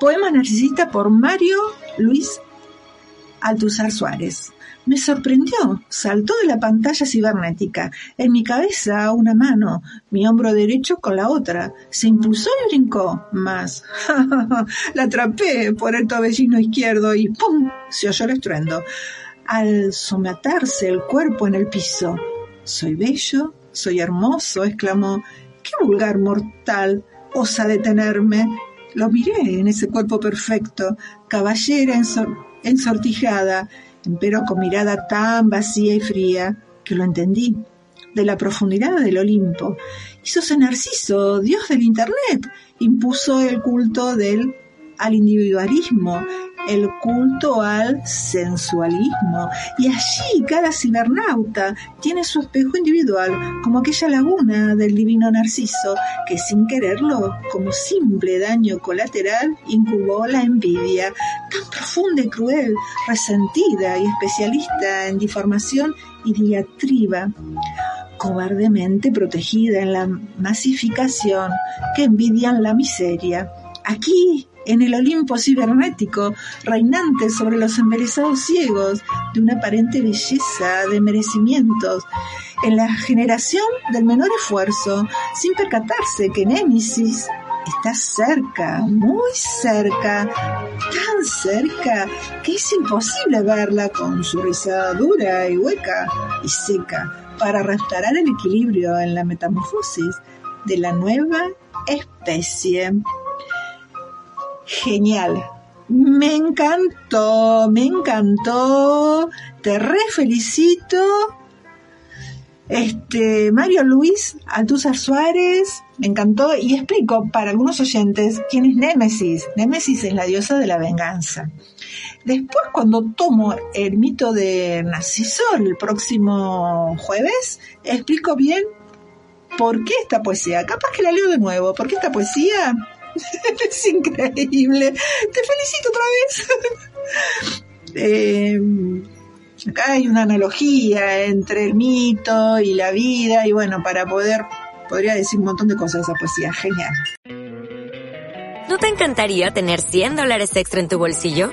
Poema Narcisista por Mario Luis Altuzar Suárez. Me sorprendió, saltó de la pantalla cibernética. En mi cabeza una mano, mi hombro derecho con la otra. Se impulsó y brincó. Más. la atrapé por el tobellino izquierdo y ¡pum! se oyó el estruendo. Al someterse el cuerpo en el piso. Soy bello, soy hermoso, exclamó. ¡Qué vulgar mortal! osa detenerme lo miré en ese cuerpo perfecto, caballera ensortijada, pero con mirada tan vacía y fría que lo entendí. De la profundidad del Olimpo. Hízose Narciso, dios del Internet, impuso el culto del al individualismo, el culto al sensualismo. Y allí cada cibernauta tiene su espejo individual, como aquella laguna del divino Narciso, que sin quererlo, como simple daño colateral, incubó la envidia, tan profunda y cruel, resentida y especialista en diformación y diatriba cobardemente protegida en la masificación que envidian la miseria. Aquí en el Olimpo cibernético, reinante sobre los embelesados ciegos de una aparente belleza de merecimientos, en la generación del menor esfuerzo, sin percatarse que Némesis está cerca, muy cerca, tan cerca que es imposible verla con su risa dura y hueca y seca para restaurar el equilibrio en la metamorfosis de la nueva especie genial. Me encantó, me encantó. Te re felicito. Este, Mario Luis Altúzar Suárez, me encantó y explico para algunos oyentes quién es Némesis. Némesis es la diosa de la venganza. Después, cuando tomo el mito de Narciso el próximo jueves, explico bien por qué esta poesía. Capaz que la leo de nuevo. ¿Por qué esta poesía? es increíble. Te felicito otra vez. Eh, acá hay una analogía entre el mito y la vida y bueno, para poder, podría decir un montón de cosas esa poesía. Genial. ¿No te encantaría tener 100 dólares extra en tu bolsillo?